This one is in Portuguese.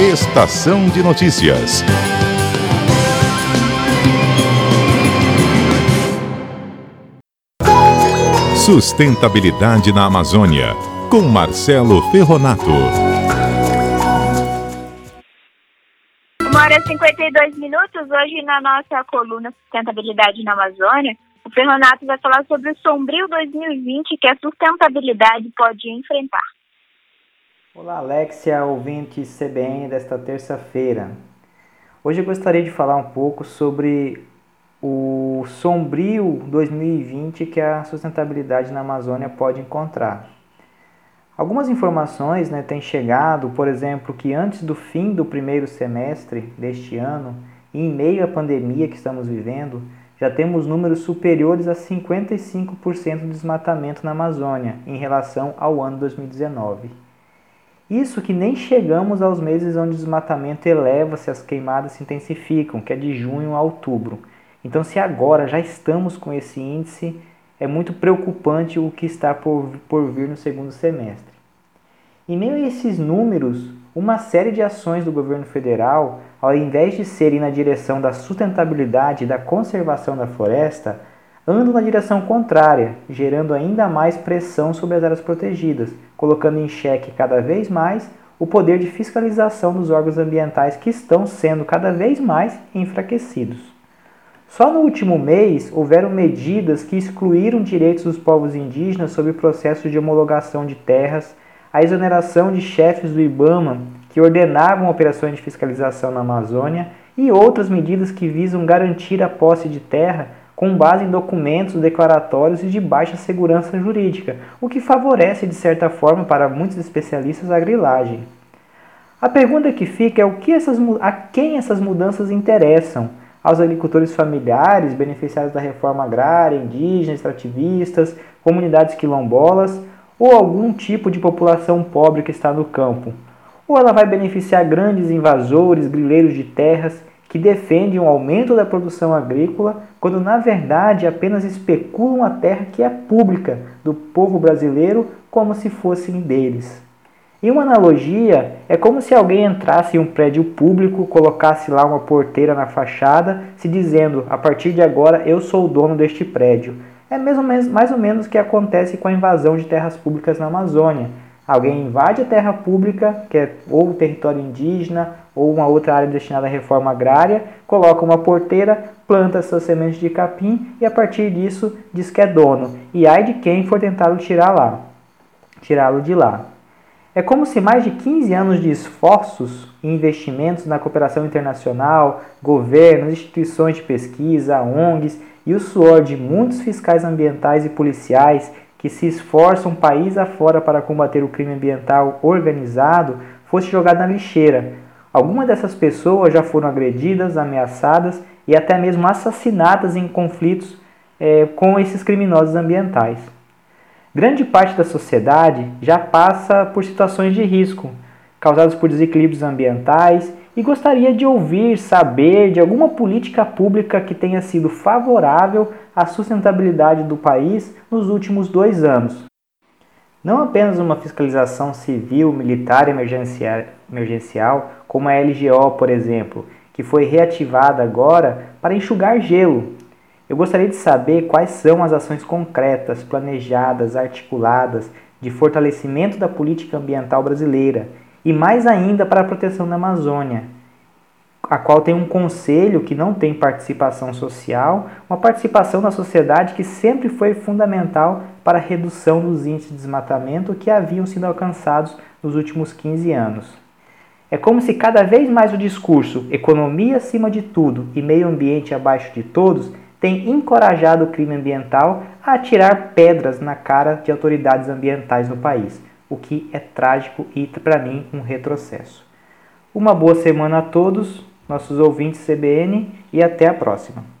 Estação de Notícias. Sustentabilidade na Amazônia, com Marcelo Ferronato. Uma hora e 52 minutos. Hoje, na nossa coluna Sustentabilidade na Amazônia, o Ferronato vai falar sobre o Sombrio 2020 que a sustentabilidade pode enfrentar. Olá, Alexia, ouvinte CBN desta terça-feira. Hoje eu gostaria de falar um pouco sobre o sombrio 2020 que a sustentabilidade na Amazônia pode encontrar. Algumas informações né, têm chegado, por exemplo, que antes do fim do primeiro semestre deste ano, em meio à pandemia que estamos vivendo, já temos números superiores a 55% de desmatamento na Amazônia em relação ao ano 2019. Isso que nem chegamos aos meses onde o desmatamento eleva-se, as queimadas se intensificam, que é de junho a outubro. Então, se agora já estamos com esse índice, é muito preocupante o que está por, por vir no segundo semestre. Em meio a esses números, uma série de ações do governo federal, ao invés de serem na direção da sustentabilidade e da conservação da floresta, andam na direção contrária, gerando ainda mais pressão sobre as áreas protegidas, colocando em xeque cada vez mais o poder de fiscalização dos órgãos ambientais que estão sendo cada vez mais enfraquecidos. Só no último mês houveram medidas que excluíram direitos dos povos indígenas sobre o processo de homologação de terras, a exoneração de chefes do IBAMA que ordenavam operações de fiscalização na Amazônia e outras medidas que visam garantir a posse de terra com base em documentos declaratórios e de baixa segurança jurídica, o que favorece de certa forma para muitos especialistas a grilagem. A pergunta que fica é o que essas, a quem essas mudanças interessam? aos agricultores familiares, beneficiados da reforma agrária, indígenas, extrativistas, comunidades quilombolas ou algum tipo de população pobre que está no campo. Ou ela vai beneficiar grandes invasores, grileiros de terras que defendem o aumento da produção agrícola, quando na verdade apenas especulam a terra que é pública do povo brasileiro como se fossem deles. Em uma analogia, é como se alguém entrasse em um prédio público, colocasse lá uma porteira na fachada, se dizendo: a partir de agora eu sou o dono deste prédio. É mesmo, mais ou menos o que acontece com a invasão de terras públicas na Amazônia. Alguém invade a terra pública, que é ou território indígena ou uma outra área destinada à reforma agrária, coloca uma porteira, planta suas sementes de capim e a partir disso diz que é dono. E ai de quem for tentá-lo tirar lá, tirá-lo de lá. É como se mais de 15 anos de esforços e investimentos na cooperação internacional, governos, instituições de pesquisa, ONGs e o suor de muitos fiscais ambientais e policiais que se esforçam país afora para combater o crime ambiental organizado fosse jogado na lixeira. Algumas dessas pessoas já foram agredidas, ameaçadas e até mesmo assassinadas em conflitos é, com esses criminosos ambientais. Grande parte da sociedade já passa por situações de risco causadas por desequilíbrios ambientais e gostaria de ouvir, saber de alguma política pública que tenha sido favorável à sustentabilidade do país nos últimos dois anos. Não apenas uma fiscalização civil, militar emergencial, como a LGO, por exemplo, que foi reativada agora para enxugar gelo eu gostaria de saber quais são as ações concretas, planejadas, articuladas de fortalecimento da política ambiental brasileira e mais ainda para a proteção da Amazônia, a qual tem um conselho que não tem participação social, uma participação da sociedade que sempre foi fundamental para a redução dos índices de desmatamento que haviam sido alcançados nos últimos 15 anos. É como se cada vez mais o discurso economia acima de tudo e meio ambiente abaixo de todos tem encorajado o crime ambiental a atirar pedras na cara de autoridades ambientais no país, o que é trágico e, para mim, um retrocesso. Uma boa semana a todos, nossos ouvintes CBN, e até a próxima.